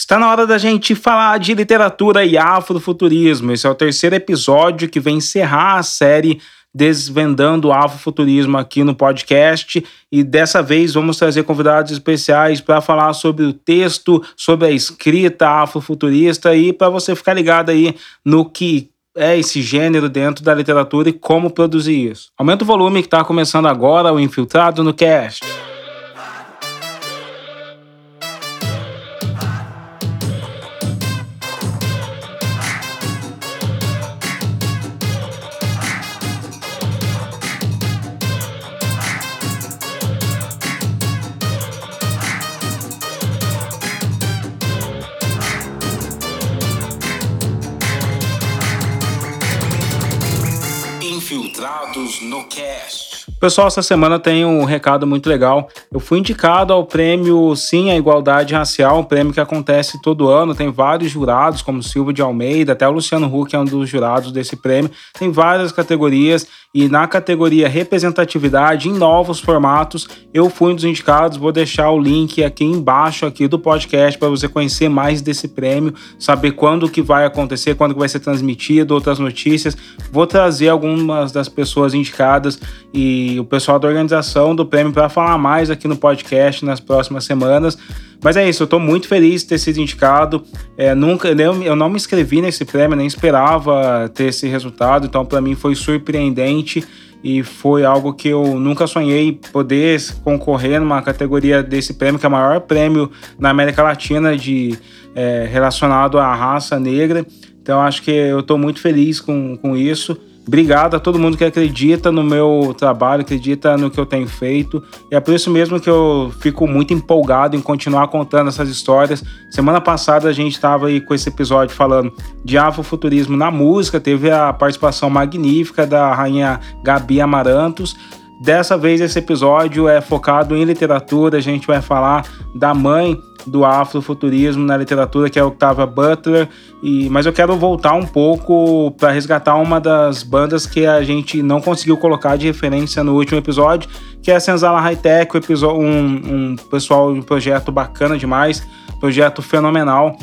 Está na hora da gente falar de literatura e afrofuturismo. Esse é o terceiro episódio que vem encerrar a série Desvendando o Afrofuturismo aqui no podcast. E dessa vez vamos trazer convidados especiais para falar sobre o texto, sobre a escrita afrofuturista e para você ficar ligado aí no que é esse gênero dentro da literatura e como produzir isso. Aumenta o volume que está começando agora o Infiltrado no Cast. Pessoal, essa semana tem um recado muito legal. Eu fui indicado ao prêmio Sim à Igualdade Racial, um prêmio que acontece todo ano. Tem vários jurados, como Silvio de Almeida, até o Luciano Huck é um dos jurados desse prêmio. Tem várias categorias e na categoria representatividade em novos formatos, eu fui um dos indicados. Vou deixar o link aqui embaixo aqui do podcast para você conhecer mais desse prêmio, saber quando que vai acontecer, quando que vai ser transmitido, outras notícias. Vou trazer algumas das pessoas indicadas e o pessoal da organização do prêmio para falar mais aqui no podcast nas próximas semanas. Mas é isso, eu estou muito feliz de ter sido indicado. É, nunca, eu não me inscrevi nesse prêmio, nem esperava ter esse resultado, então para mim foi surpreendente e foi algo que eu nunca sonhei poder concorrer numa categoria desse prêmio, que é o maior prêmio na América Latina de é, relacionado à raça negra. Então acho que eu estou muito feliz com, com isso. Obrigado a todo mundo que acredita no meu trabalho, acredita no que eu tenho feito. E é por isso mesmo que eu fico muito empolgado em continuar contando essas histórias. Semana passada a gente estava aí com esse episódio falando de afrofuturismo na música, teve a participação magnífica da rainha Gabi Amarantos. Dessa vez esse episódio é focado em literatura, a gente vai falar da mãe do afrofuturismo na literatura, que é a Octavia Butler. E, mas eu quero voltar um pouco para resgatar uma das bandas que a gente não conseguiu colocar de referência no último episódio, que é a Senzala High Tech, um, um pessoal, um projeto bacana demais, projeto fenomenal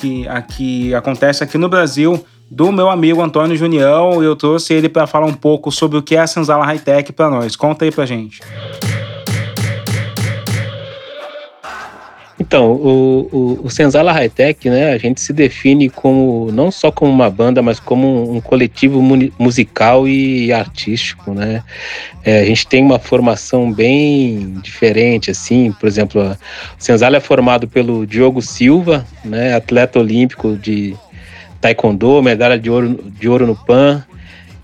que aqui acontece aqui no Brasil do meu amigo Antônio Junião. Eu trouxe ele para falar um pouco sobre o que é a Senzala High Tech para nós. Conta aí para gente. Então, o, o, o Senzala High Tech, né, a gente se define como não só como uma banda, mas como um coletivo musical e artístico, né? É, a gente tem uma formação bem diferente, assim, por exemplo, o Senzala é formado pelo Diogo Silva, né, atleta olímpico de taekwondo, medalha de ouro, de ouro no PAN,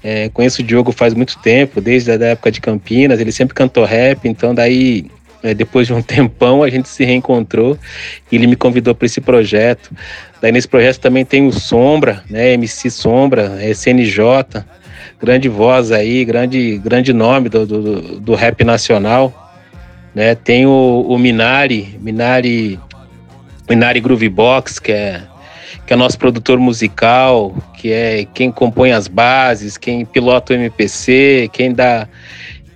é, conheço o Diogo faz muito tempo, desde a época de Campinas, ele sempre cantou rap, então daí é, depois de um tempão a gente se reencontrou e ele me convidou para esse projeto. Daí nesse projeto também tem o Sombra, né, MC Sombra, SNJ, grande voz aí, grande, grande nome do, do, do rap nacional. Né? Tem o, o Minari, Minari, Minari Groove Box, que é que é nosso produtor musical, que é quem compõe as bases, quem pilota o MPC, quem dá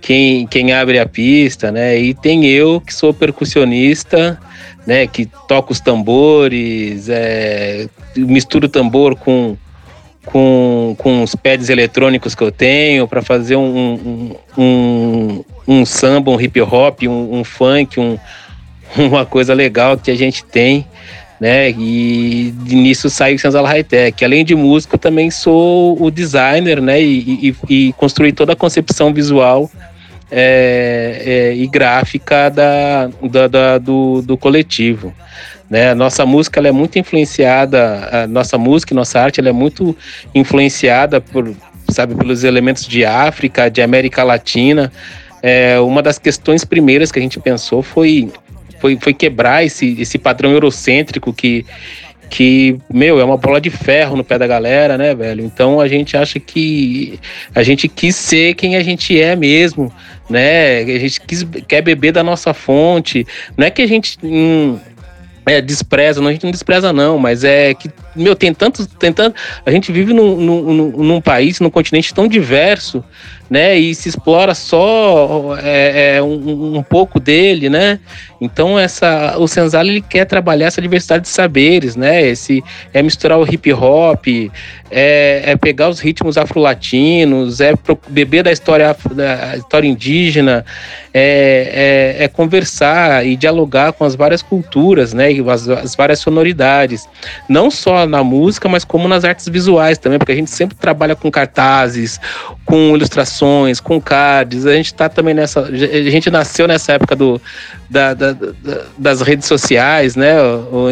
quem, quem abre a pista, né? E tem eu que sou percussionista, né? Que toco os tambores, é, misturo tambor com, com, com os pads eletrônicos que eu tenho para fazer um, um, um, um, samba, um hip hop, um, um funk, um, uma coisa legal que a gente tem né? E nisso sai o Senzala High Tech. Além de músico, também sou o designer, né? E, e, e construí toda a concepção visual é, é, e gráfica da, da, da do, do, coletivo. Né? Nossa música ela é muito influenciada, nossa música e nossa arte ela é muito influenciada por, sabe, pelos elementos de África, de América Latina. É, uma das questões primeiras que a gente pensou foi, foi, foi quebrar esse, esse padrão eurocêntrico que, que, meu, é uma bola de ferro no pé da galera, né, velho? Então a gente acha que a gente quis ser quem a gente é mesmo, né? A gente quis, quer beber da nossa fonte. Não é que a gente hum, é, despreza, não, a gente não despreza, não, mas é que meu, tem tanto, tem tanto. A gente vive num, num, num país, num continente tão diverso, né? E se explora só é, é, um, um, pouco dele, né? Então essa, o Senzala ele quer trabalhar essa diversidade de saberes, né? Esse é misturar o hip hop, é, é pegar os ritmos afro-latinos, é beber da história da história indígena, é, é, é, conversar e dialogar com as várias culturas, né? As, as várias sonoridades, não só na música, mas como nas artes visuais também, porque a gente sempre trabalha com cartazes, com ilustrações, com cards. A gente está também nessa. A gente nasceu nessa época do, da, da, da, das redes sociais, né?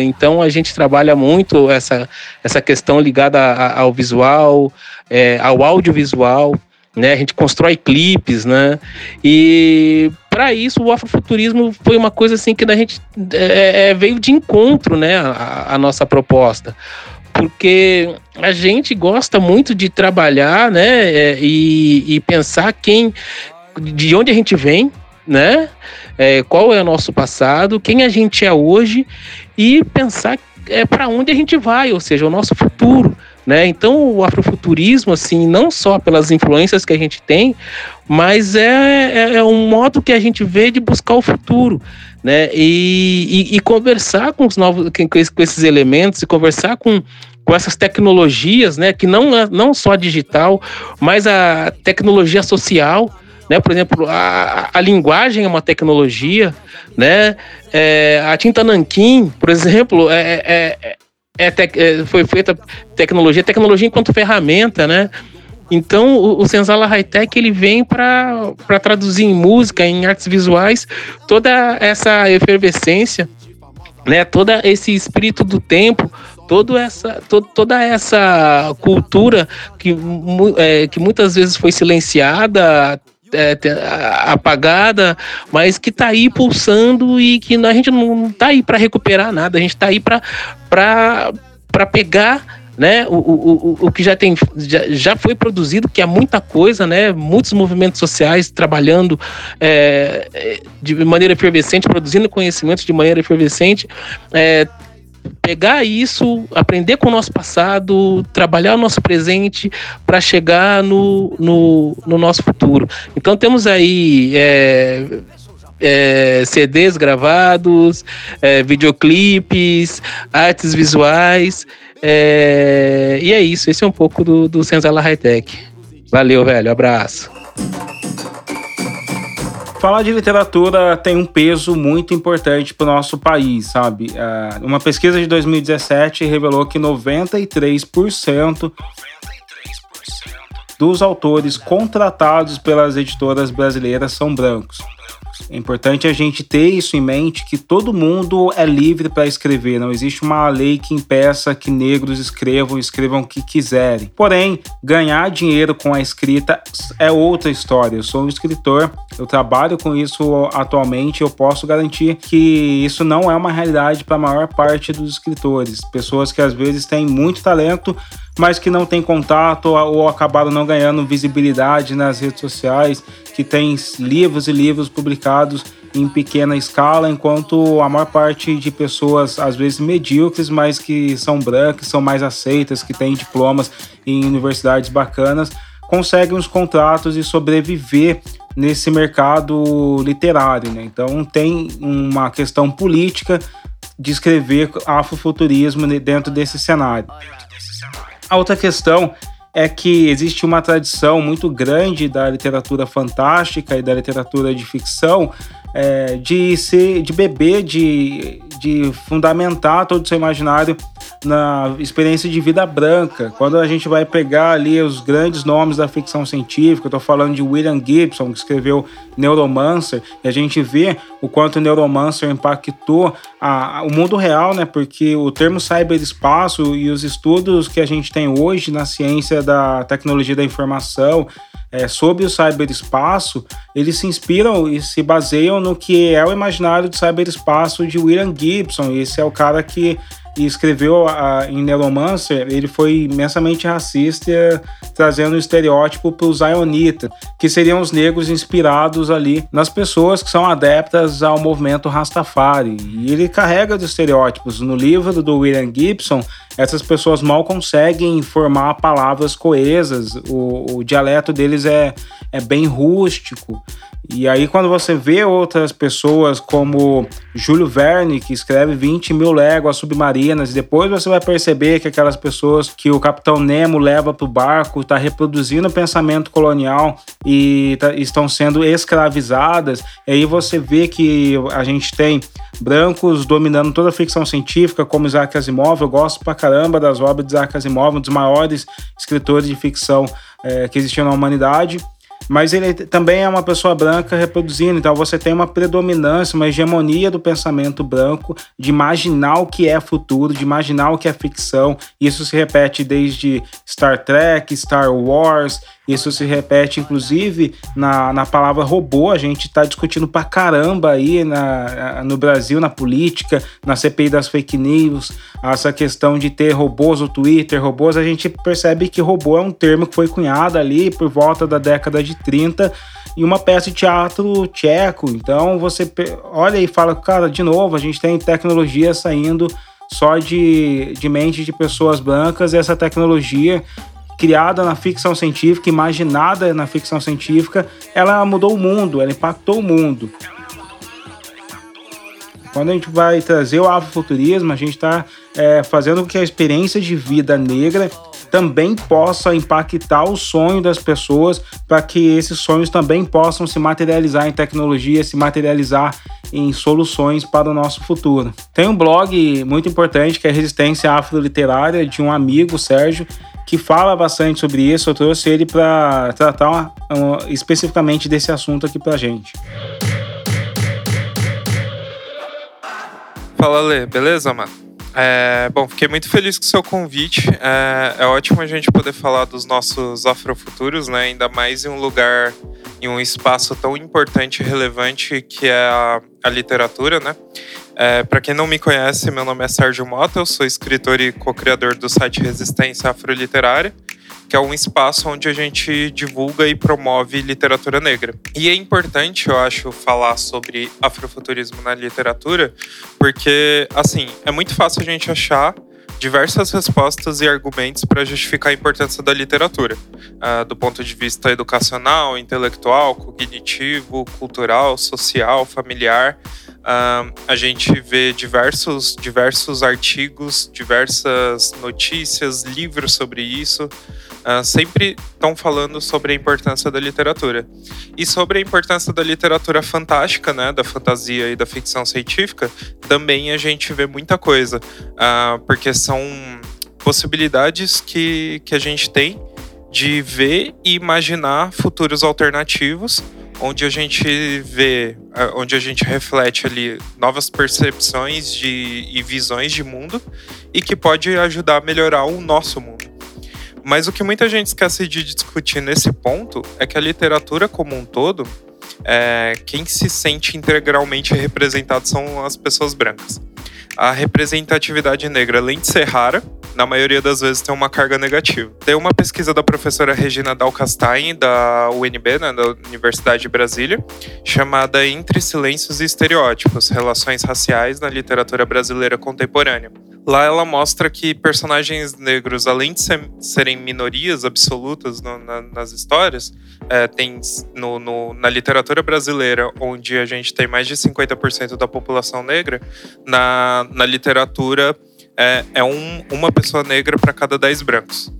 Então a gente trabalha muito essa, essa questão ligada ao visual, é, ao audiovisual. Né, a gente constrói clipes, né? E para isso o afrofuturismo foi uma coisa assim que a gente é, é, veio de encontro, né? a, a nossa proposta porque a gente gosta muito de trabalhar, né, é, e, e pensar quem, de onde a gente vem, né, é, qual é o nosso passado, quem a gente é hoje e pensar é, para onde a gente vai, ou seja, o nosso futuro. Né? Então, o afrofuturismo, assim, não só pelas influências que a gente tem, mas é, é, é um modo que a gente vê de buscar o futuro, né? E, e, e conversar com os novos, com esses elementos, e conversar com, com essas tecnologias, né? Que não, é, não só a digital, mas a tecnologia social, né? Por exemplo, a, a linguagem é uma tecnologia, né? É, a tinta nanquim, por exemplo, é, é, é, é, é foi feita tecnologia, tecnologia enquanto ferramenta, né? Então, o, o Senzala High Tech ele vem para traduzir em música, em artes visuais, toda essa efervescência, né? Todo esse espírito do tempo, toda essa, to, toda essa cultura que, é, que muitas vezes foi silenciada, é, apagada, mas que está aí pulsando e que a gente não está aí para recuperar nada, a gente está aí para pegar né? O, o, o, que já tem já, já foi produzido, que é muita coisa, né? Muitos movimentos sociais trabalhando é, de maneira efervescente, produzindo conhecimentos de maneira efervescente. É, pegar isso, aprender com o nosso passado, trabalhar o nosso presente para chegar no, no, no, nosso futuro. Então temos aí é, é, CDs gravados, é, videoclipes, artes visuais. É, e é isso, esse é um pouco do, do Senzala High Tech. Valeu, velho, abraço. Falar de literatura tem um peso muito importante para o nosso país, sabe? É, uma pesquisa de 2017 revelou que 93% dos autores contratados pelas editoras brasileiras são brancos. É importante a gente ter isso em mente que todo mundo é livre para escrever, não existe uma lei que impeça que negros escrevam, escrevam o que quiserem. Porém, ganhar dinheiro com a escrita é outra história. Eu sou um escritor, eu trabalho com isso atualmente, eu posso garantir que isso não é uma realidade para a maior parte dos escritores. Pessoas que às vezes têm muito talento, mas que não têm contato ou acabaram não ganhando visibilidade nas redes sociais, que têm livros e livros publicados em pequena escala, enquanto a maior parte de pessoas, às vezes medíocres, mas que são brancas, são mais aceitas, que têm diplomas em universidades bacanas, conseguem os contratos e sobreviver nesse mercado literário. Né? Então tem uma questão política de escrever afrofuturismo dentro desse cenário. A outra questão é que existe uma tradição muito grande da literatura fantástica e da literatura de ficção é, de ser, de beber, de, de fundamentar todo o seu imaginário na experiência de vida branca. Quando a gente vai pegar ali os grandes nomes da ficção científica, eu estou falando de William Gibson, que escreveu Neuromancer, e a gente vê o quanto o Neuromancer impactou a, a, o mundo real, né? Porque o termo cyberespaço e os estudos que a gente tem hoje na ciência da tecnologia da informação é, sobre o cyberespaço, eles se inspiram e se baseiam no que é o imaginário do cyberespaço de William Gibson. Esse é o cara que escreveu a, em Neuromancer, ele foi imensamente racista, trazendo o estereótipo para os Zionita, que seriam os negros inspirados ali nas pessoas que são adeptas ao movimento Rastafari. E ele carrega os estereótipos. No livro do William Gibson, essas pessoas mal conseguem formar palavras coesas, o, o dialeto deles é, é bem rústico. E aí, quando você vê outras pessoas como Júlio Verne, que escreve 20 mil léguas submarinas, e depois você vai perceber que aquelas pessoas que o Capitão Nemo leva para o barco está reproduzindo o pensamento colonial e tá, estão sendo escravizadas. E aí você vê que a gente tem brancos dominando toda a ficção científica, como Isaac Asimov. Eu gosto pra das obras de Isaac Asimov, um dos maiores escritores de ficção é, que existiu na humanidade mas ele também é uma pessoa branca reproduzindo, então você tem uma predominância, uma hegemonia do pensamento branco, de imaginar o que é futuro, de imaginar o que é ficção. Isso se repete desde Star Trek, Star Wars, isso se repete, inclusive, na, na palavra robô. A gente está discutindo pra caramba aí na, no Brasil, na política, na CPI das fake news, essa questão de ter robôs no Twitter, robôs. A gente percebe que robô é um termo que foi cunhado ali por volta da década de 30 em uma peça de teatro tcheco. Então você olha e fala, cara, de novo, a gente tem tecnologia saindo só de, de mente de pessoas brancas, e essa tecnologia criada na ficção científica, imaginada na ficção científica, ela mudou o mundo, ela impactou o mundo. Quando a gente vai trazer o afrofuturismo, a gente está é, fazendo com que a experiência de vida negra também possa impactar o sonho das pessoas, para que esses sonhos também possam se materializar em tecnologia, se materializar em soluções para o nosso futuro. Tem um blog muito importante que é Resistência Afro-Literária, de um amigo, Sérgio, que fala bastante sobre isso. Eu trouxe ele para tratar especificamente desse assunto aqui para gente. Fala, Lê, beleza, mano? É, bom, fiquei muito feliz com o seu convite. É, é, ótimo a gente poder falar dos nossos afrofuturos, né? Ainda mais em um lugar, em um espaço tão importante e relevante que é a, a literatura, né? É, Para quem não me conhece, meu nome é Sérgio Mota, eu sou escritor e co-criador do site Resistência Afroliterária, que é um espaço onde a gente divulga e promove literatura negra. E é importante, eu acho, falar sobre afrofuturismo na literatura, porque, assim, é muito fácil a gente achar diversas respostas e argumentos para justificar a importância da literatura, uh, do ponto de vista educacional, intelectual, cognitivo, cultural, social, familiar. Uh, a gente vê diversos, diversos artigos, diversas notícias, livros sobre isso. Uh, sempre estão falando sobre a importância da literatura. E sobre a importância da literatura fantástica, né, da fantasia e da ficção científica, também a gente vê muita coisa. Uh, porque são possibilidades que, que a gente tem de ver e imaginar futuros alternativos onde a gente vê, onde a gente reflete ali novas percepções de, e visões de mundo e que pode ajudar a melhorar o nosso mundo. Mas o que muita gente esquece de discutir nesse ponto é que a literatura como um todo, é, quem se sente integralmente representado são as pessoas brancas. A representatividade negra, além de ser rara, na maioria das vezes tem uma carga negativa. Tem uma pesquisa da professora Regina Dalcastain, da UNB, né, da Universidade de Brasília, chamada Entre Silêncios e Estereótipos: Relações Raciais na Literatura Brasileira Contemporânea. Lá ela mostra que personagens negros, além de ser, serem minorias absolutas no, na, nas histórias, é, tem no, no, na literatura brasileira, onde a gente tem mais de 50% da população negra, na, na literatura é, é um, uma pessoa negra para cada 10 brancos.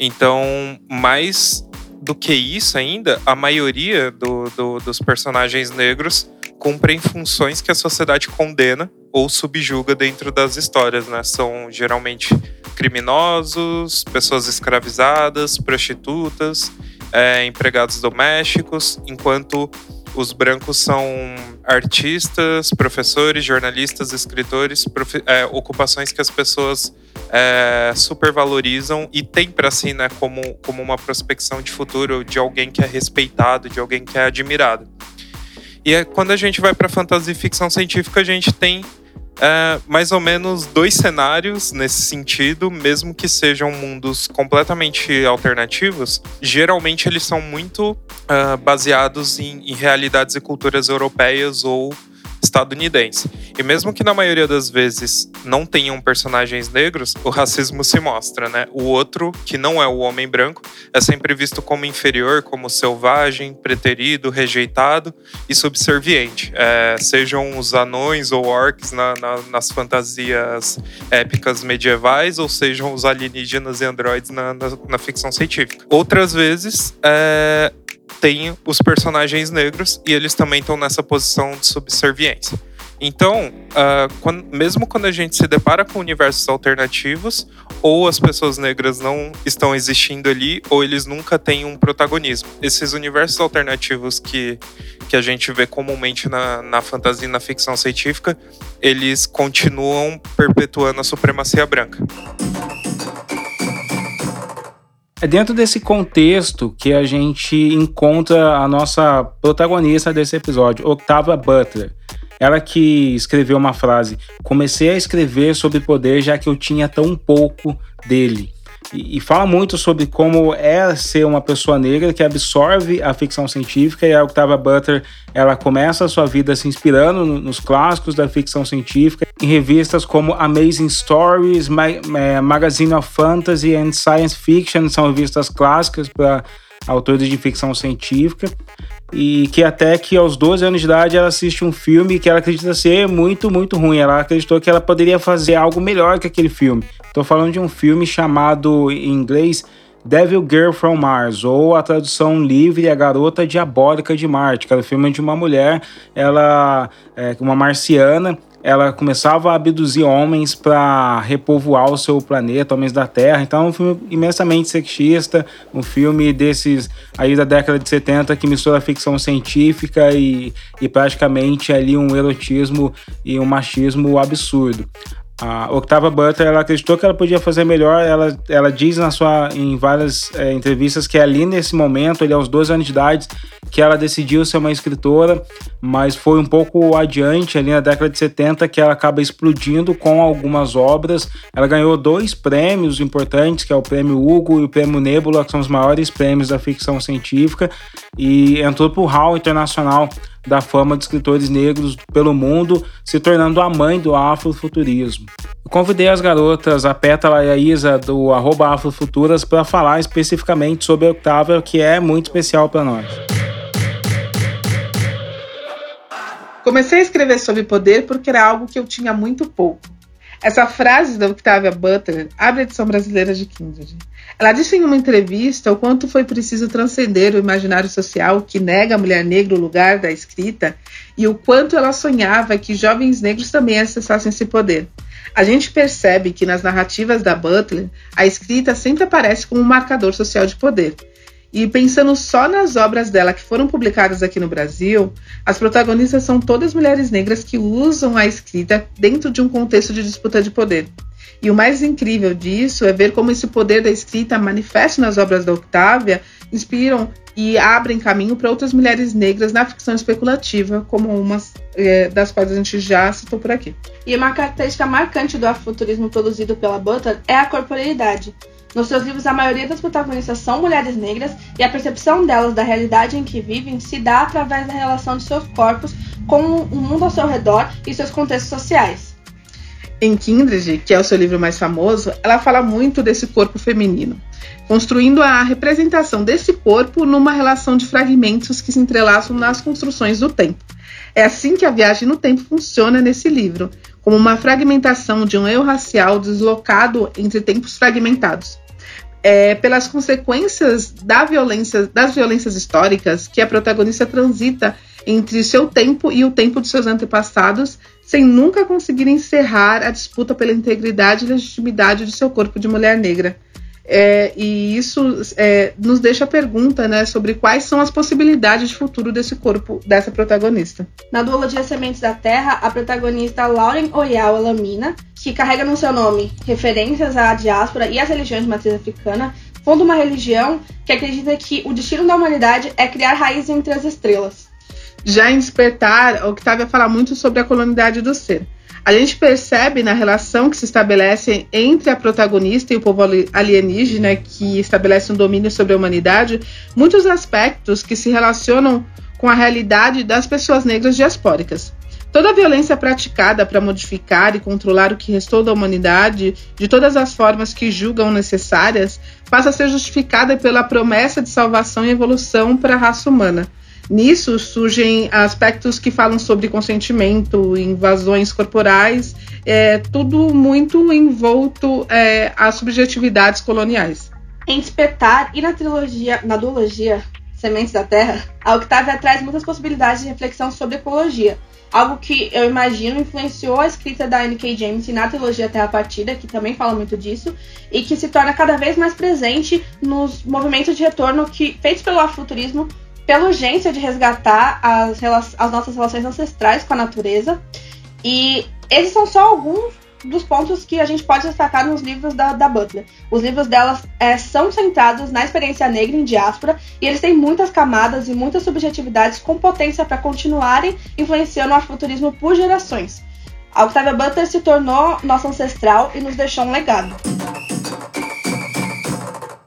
Então, mais do que isso ainda, a maioria do, do, dos personagens negros cumprem funções que a sociedade condena ou subjuga dentro das histórias, né? São geralmente criminosos, pessoas escravizadas, prostitutas, é, empregados domésticos, enquanto os brancos são artistas, professores, jornalistas, escritores, é, ocupações que as pessoas é, supervalorizam e tem para si, né, como, como uma prospecção de futuro de alguém que é respeitado, de alguém que é admirado. E é, quando a gente vai para fantasia e ficção científica, a gente tem é, mais ou menos dois cenários nesse sentido, mesmo que sejam mundos completamente alternativos, geralmente eles são muito uh, baseados em, em realidades e culturas europeias ou estadunidense. E mesmo que na maioria das vezes não tenham personagens negros, o racismo se mostra, né? O outro, que não é o homem branco, é sempre visto como inferior, como selvagem, preterido, rejeitado e subserviente. É, sejam os anões ou orcs na, na, nas fantasias épicas medievais, ou sejam os alienígenas e androides na, na ficção científica. Outras vezes, é, tem os personagens negros e eles também estão nessa posição de subserviência. Então, uh, quando, mesmo quando a gente se depara com universos alternativos, ou as pessoas negras não estão existindo ali, ou eles nunca têm um protagonismo. Esses universos alternativos que, que a gente vê comumente na, na fantasia e na ficção científica, eles continuam perpetuando a supremacia branca. É dentro desse contexto que a gente encontra a nossa protagonista desse episódio, Octavia Butler. Ela que escreveu uma frase: Comecei a escrever sobre poder já que eu tinha tão pouco dele. E, e, fala muito sobre como é ser uma pessoa negra que absorve a ficção científica e a Octavia Butler ela começa a sua vida se inspirando no, nos clássicos da ficção científica em revistas como Amazing Stories, Ma é, Magazine of Fantasy and Science Fiction são revistas clássicas para autores de ficção científica e que até que aos 12 anos de idade ela assiste um filme que ela acredita ser muito, muito ruim. Ela acreditou que ela poderia fazer algo melhor que aquele filme. Estou falando de um filme chamado em inglês Devil Girl from Mars, ou a tradução livre A Garota Diabólica de Marte, que era o filme de uma mulher, ela é uma marciana, ela começava a abduzir homens para repovoar o seu planeta, homens da Terra. Então, é um filme imensamente sexista, um filme desses aí da década de 70 que mistura ficção científica e, e praticamente ali um erotismo e um machismo absurdo. A Octava Butler ela acreditou que ela podia fazer melhor. Ela, ela diz na sua, em várias é, entrevistas que ali nesse momento, ali aos 12 anos de idade, que ela decidiu ser uma escritora, mas foi um pouco adiante, ali na década de 70, que ela acaba explodindo com algumas obras. Ela ganhou dois prêmios importantes, que é o Prêmio Hugo e o Prêmio Nebula, que são os maiores prêmios da ficção científica, e entrou para o Hall Internacional da fama de escritores negros pelo mundo, se tornando a mãe do afrofuturismo. Eu convidei as garotas, a Pétala e a Isa, do Afrofuturas, para falar especificamente sobre a Octavia, que é muito especial para nós. Comecei a escrever sobre poder porque era algo que eu tinha muito pouco. Essa frase da Octavia Butler abre a edição brasileira de Kindred. Ela disse em uma entrevista o quanto foi preciso transcender o imaginário social que nega a mulher negra o lugar da escrita e o quanto ela sonhava que jovens negros também acessassem esse poder. A gente percebe que nas narrativas da Butler, a escrita sempre aparece como um marcador social de poder. E pensando só nas obras dela que foram publicadas aqui no Brasil, as protagonistas são todas mulheres negras que usam a escrita dentro de um contexto de disputa de poder. E o mais incrível disso é ver como esse poder da escrita manifesto nas obras da Octávia inspiram e abrem caminho para outras mulheres negras na ficção especulativa, como umas é, das quais a gente já citou por aqui. E uma característica marcante do afrofuturismo produzido pela Butler é a corporeidade. Nos seus livros, a maioria das protagonistas são mulheres negras e a percepção delas da realidade em que vivem se dá através da relação de seus corpos com o mundo ao seu redor e seus contextos sociais. Em Kindred, que é o seu livro mais famoso, ela fala muito desse corpo feminino, construindo a representação desse corpo numa relação de fragmentos que se entrelaçam nas construções do tempo. É assim que a viagem no tempo funciona nesse livro, como uma fragmentação de um eu racial deslocado entre tempos fragmentados. É, pelas consequências da violência, das violências históricas que a protagonista transita entre seu tempo e o tempo de seus antepassados, sem nunca conseguir encerrar a disputa pela integridade e legitimidade de seu corpo de mulher negra. É, e isso é, nos deixa a pergunta né, sobre quais são as possibilidades de futuro desse corpo dessa protagonista. Na duologia Sementes da Terra, a protagonista Lauren Oyal Lamina, que carrega no seu nome referências à diáspora e às religiões de matriz africana, funda uma religião que acredita que o destino da humanidade é criar raízes entre as estrelas. Já em Despertar, Octavia fala muito sobre a colonialidade do ser. A gente percebe na relação que se estabelece entre a protagonista e o povo alienígena, que estabelece um domínio sobre a humanidade, muitos aspectos que se relacionam com a realidade das pessoas negras diaspóricas. Toda violência praticada para modificar e controlar o que restou da humanidade, de todas as formas que julgam necessárias, passa a ser justificada pela promessa de salvação e evolução para a raça humana. Nisso surgem aspectos que falam sobre consentimento, invasões corporais, é, tudo muito envolto é, às subjetividades coloniais. Em Despertar e na trilogia, na duologia Sementes da Terra, a Octavia traz muitas possibilidades de reflexão sobre ecologia, algo que eu imagino influenciou a escrita da N.K. James na trilogia Terra Partida, que também fala muito disso, e que se torna cada vez mais presente nos movimentos de retorno que feitos pelo afrofuturismo pela urgência de resgatar as, as nossas relações ancestrais com a natureza. E esses são só alguns dos pontos que a gente pode destacar nos livros da, da Butler. Os livros delas é, são centrados na experiência negra em diáspora e eles têm muitas camadas e muitas subjetividades com potência para continuarem influenciando o afrofuturismo por gerações. A Octavia Butler se tornou nossa ancestral e nos deixou um legado.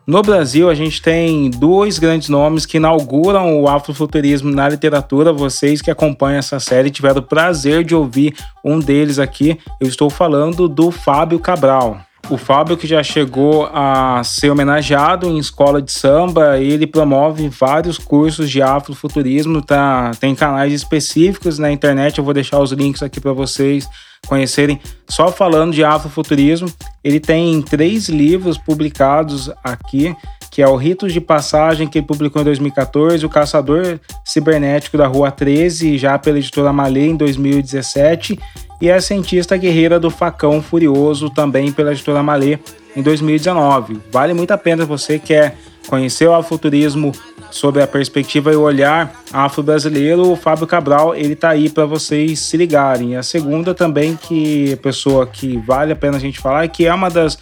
No Brasil, a gente tem dois grandes nomes que inauguram o afrofuturismo na literatura. Vocês que acompanham essa série tiveram o prazer de ouvir um deles aqui. Eu estou falando do Fábio Cabral. O Fábio, que já chegou a ser homenageado em escola de samba, ele promove vários cursos de afrofuturismo, tá? tem canais específicos na internet, eu vou deixar os links aqui para vocês conhecerem. Só falando de afrofuturismo, ele tem três livros publicados aqui, que é o Ritos de Passagem, que ele publicou em 2014, O Caçador Cibernético da Rua 13, já pela editora Malê em 2017, e A Cientista Guerreira do Facão Furioso, também pela editora Malê em 2019. Vale muito a pena você quer conhecer o afrofuturismo sobre a perspectiva e o olhar afro-brasileiro, o Fábio Cabral, ele tá aí para vocês se ligarem. A segunda também que pessoa que vale a pena a gente falar, que é uma das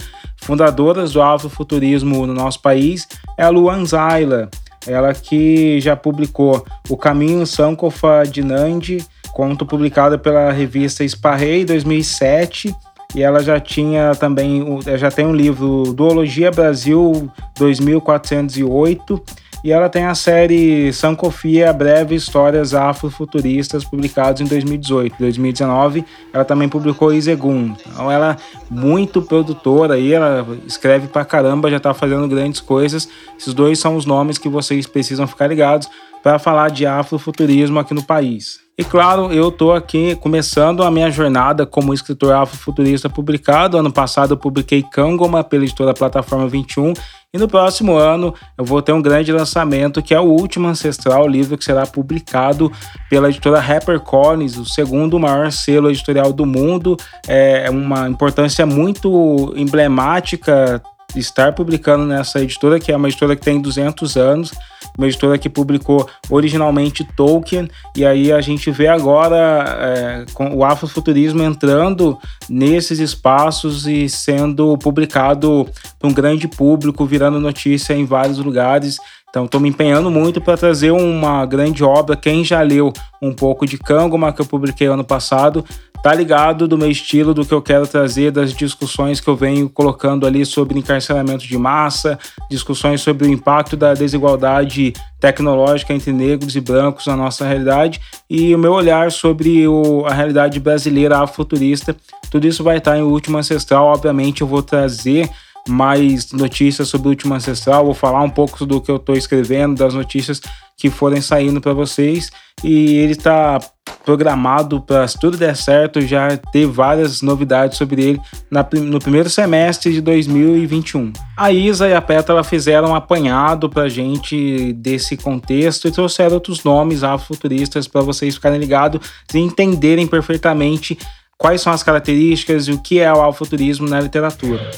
fundadoras do afrofuturismo no nosso país, é a Luan Zaila. Ela que já publicou O Caminho Sankofa de Nandi, conto publicado pela revista Esparrei 2007 e ela já tinha também já tem um livro Duologia Brasil 2408 e ela tem a série Sankofia Breve Histórias Afrofuturistas, publicados em 2018. 2019, ela também publicou Izegun. Então ela é muito produtora aí, ela escreve pra caramba, já tá fazendo grandes coisas. Esses dois são os nomes que vocês precisam ficar ligados para falar de afrofuturismo aqui no país. E claro, eu estou aqui começando a minha jornada como escritor afrofuturista publicado. Ano passado eu publiquei Kangoma pela editora Plataforma 21 e no próximo ano eu vou ter um grande lançamento que é o Último Ancestral, livro que será publicado pela editora HarperCollins, o segundo maior selo editorial do mundo. É uma importância muito emblemática estar publicando nessa editora, que é uma editora que tem 200 anos, uma editora que publicou originalmente Tolkien, e aí a gente vê agora é, com o afrofuturismo entrando nesses espaços e sendo publicado para um grande público, virando notícia em vários lugares. Então, estou me empenhando muito para trazer uma grande obra. Quem já leu um pouco de Kangoma, que eu publiquei ano passado, tá ligado do meu estilo, do que eu quero trazer, das discussões que eu venho colocando ali sobre encarceramento de massa, discussões sobre o impacto da desigualdade tecnológica entre negros e brancos na nossa realidade e o meu olhar sobre o, a realidade brasileira afrofuturista. Tudo isso vai estar em Último Ancestral. Obviamente, eu vou trazer mais notícias sobre o último ancestral, vou falar um pouco do que eu estou escrevendo, das notícias que forem saindo para vocês. E ele está programado para, se tudo der certo, já ter várias novidades sobre ele na, no primeiro semestre de 2021. A Isa e a Petra fizeram um apanhado para gente desse contexto e trouxeram outros nomes afrofuturistas para vocês ficarem ligados e entenderem perfeitamente quais são as características e o que é o afrofuturismo na literatura.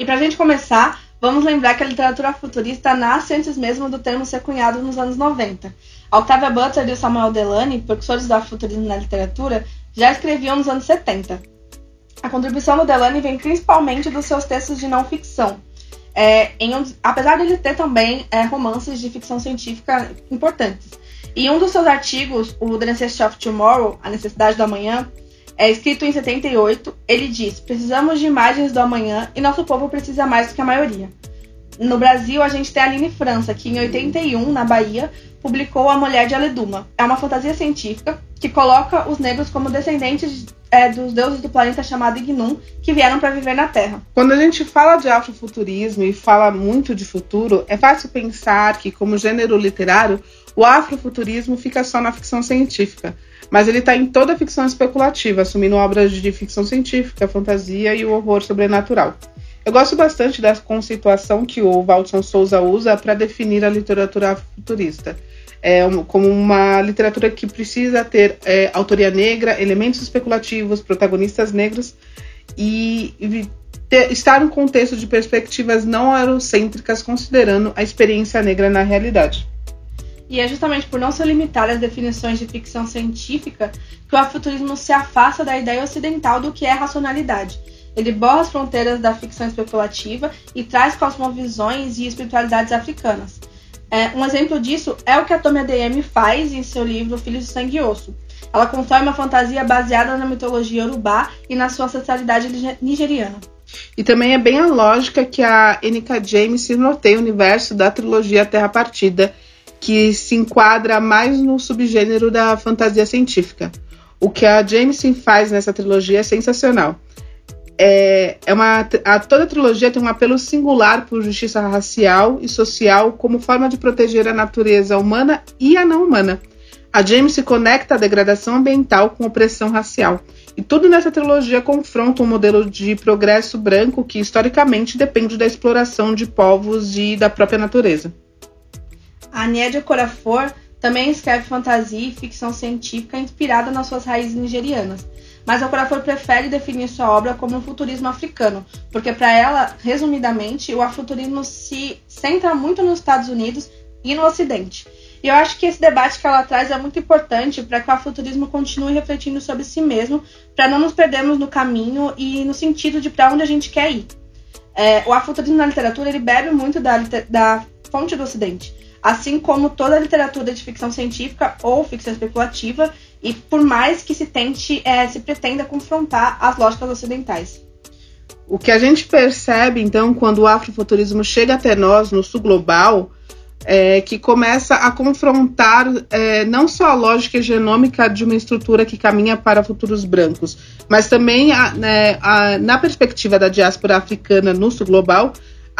E para a gente começar, vamos lembrar que a literatura futurista nasce antes mesmo do termo ser cunhado nos anos 90. A Octavia Butler e o Samuel Delany, professores do futurismo na literatura, já escreviam nos anos 70. A contribuição do Delany vem principalmente dos seus textos de não ficção. É, um, apesar de ele ter também é, romances de ficção científica importantes. E um dos seus artigos, o The Necessity of Tomorrow, A Necessidade do Amanhã, é escrito em 78, ele diz: Precisamos de imagens do amanhã e nosso povo precisa mais do que a maioria. No Brasil, a gente tem a Aline França, que em 81, na Bahia, publicou A Mulher de Aleduma. É uma fantasia científica que coloca os negros como descendentes é, dos deuses do planeta chamado Ignum, que vieram para viver na Terra. Quando a gente fala de afrofuturismo e fala muito de futuro, é fácil pensar que, como gênero literário, o afrofuturismo fica só na ficção científica. Mas ele está em toda a ficção especulativa, assumindo obras de ficção científica, fantasia e o horror sobrenatural. Eu gosto bastante da conceituação que o Waldson Souza usa para definir a literatura futurista. É, como uma literatura que precisa ter é, autoria negra, elementos especulativos, protagonistas negros e, e ter, estar no contexto de perspectivas não eurocêntricas, considerando a experiência negra na realidade. E é justamente por não se limitar às definições de ficção científica que o afuturismo se afasta da ideia ocidental do que é racionalidade ele borra as fronteiras da ficção especulativa e traz cosmovisões e espiritualidades africanas. É, um exemplo disso é o que a Tomi ADM faz em seu livro Filhos de Sangue e Osso. Ela constrói uma fantasia baseada na mitologia urubá e na sua ancestralidade nigeriana. E também é bem a lógica que a N.K. James se norteia o universo da trilogia Terra Partida, que se enquadra mais no subgênero da fantasia científica. O que a Jameson faz nessa trilogia é sensacional é, é uma, a, toda a trilogia tem um apelo singular por justiça racial e social como forma de proteger a natureza humana e a não humana. A James se conecta à degradação ambiental com opressão racial. E tudo nessa trilogia confronta um modelo de progresso branco que historicamente depende da exploração de povos e da própria natureza. A Nédia Corafor também escreve fantasia e ficção científica inspirada nas suas raízes nigerianas mas a Corafor prefere definir sua obra como um futurismo africano, porque para ela, resumidamente, o afuturismo se centra muito nos Estados Unidos e no Ocidente. E eu acho que esse debate que ela traz é muito importante para que o afuturismo continue refletindo sobre si mesmo, para não nos perdermos no caminho e no sentido de para onde a gente quer ir. É, o afuturismo na literatura ele bebe muito da, da fonte do Ocidente, assim como toda a literatura de ficção científica ou ficção especulativa e por mais que se tente, é, se pretenda confrontar as lógicas ocidentais. O que a gente percebe, então, quando o afrofuturismo chega até nós no sul global, é que começa a confrontar é, não só a lógica genômica de uma estrutura que caminha para futuros brancos, mas também a, né, a, na perspectiva da diáspora africana no sul global,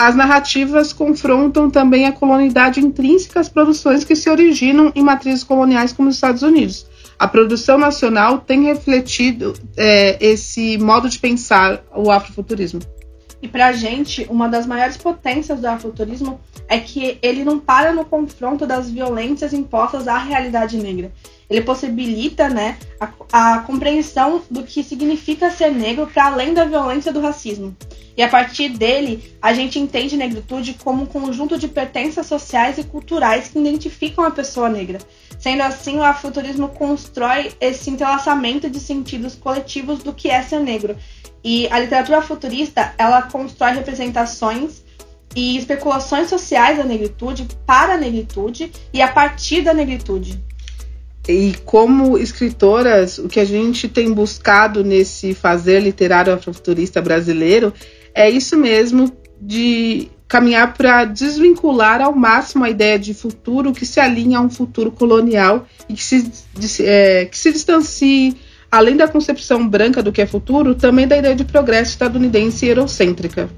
as narrativas confrontam também a colonialidade intrínseca às produções que se originam em matrizes coloniais como os Estados Unidos a produção nacional tem refletido é, esse modo de pensar o afrofuturismo. E para a gente, uma das maiores potências do afrofuturismo é que ele não para no confronto das violências impostas à realidade negra. Ele possibilita né, a, a compreensão do que significa ser negro para além da violência do racismo. E a partir dele, a gente entende negritude como um conjunto de pertenças sociais e culturais que identificam a pessoa negra. Sendo assim, o afuturismo constrói esse entrelaçamento de sentidos coletivos do que é ser negro. E a literatura futurista, ela constrói representações e especulações sociais da negritude para a negritude e a partir da negritude. E como escritoras, o que a gente tem buscado nesse fazer literário afrofuturista brasileiro é isso mesmo de caminhar para desvincular ao máximo a ideia de futuro que se alinha a um futuro colonial e que se, de, é, que se distancie, além da concepção branca do que é futuro, também da ideia de progresso estadunidense e eurocêntrica.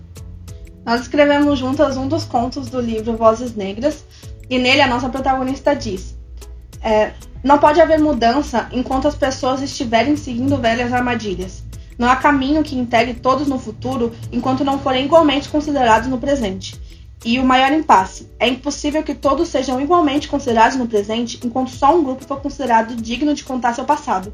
Nós escrevemos juntas um dos contos do livro Vozes Negras e nele a nossa protagonista diz: é, Não pode haver mudança enquanto as pessoas estiverem seguindo velhas armadilhas. Não há caminho que integre todos no futuro enquanto não forem igualmente considerados no presente. E o maior impasse: é impossível que todos sejam igualmente considerados no presente enquanto só um grupo for considerado digno de contar seu passado.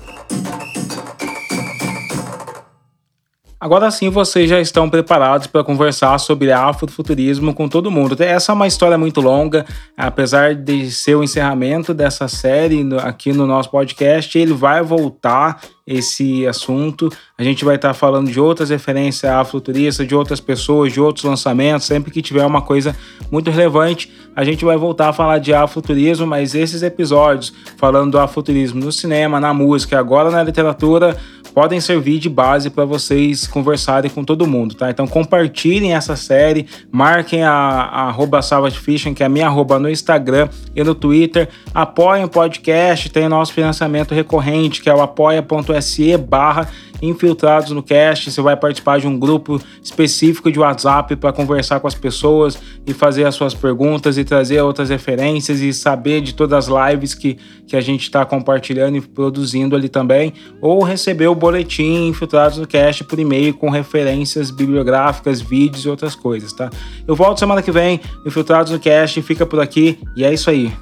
Agora sim vocês já estão preparados para conversar sobre afrofuturismo com todo mundo. Essa é uma história muito longa, apesar de ser o encerramento dessa série aqui no nosso podcast, ele vai voltar esse assunto. A gente vai estar falando de outras referências afrofuturistas, de outras pessoas, de outros lançamentos. Sempre que tiver uma coisa muito relevante, a gente vai voltar a falar de afrofuturismo, mas esses episódios falando do afrofuturismo no cinema, na música, agora na literatura, podem servir de base para vocês conversarem com todo mundo, tá? Então compartilhem essa série, marquem a, a arroba Fishing, que é a minha arroba no Instagram e no Twitter. Apoiem o podcast, tem nosso financiamento recorrente, que é o apoia.se barra infiltrados no cast. Você vai participar de um grupo específico de WhatsApp para conversar com as pessoas e fazer as suas perguntas e trazer outras referências e saber de todas as lives que, que a gente está compartilhando e produzindo ali também. Ou receber o boletim Infiltrados no Cast por e-mail com referências bibliográficas, vídeos e outras coisas, tá? Eu volto semana que vem, Infiltrados no Cast, fica por aqui e é isso aí.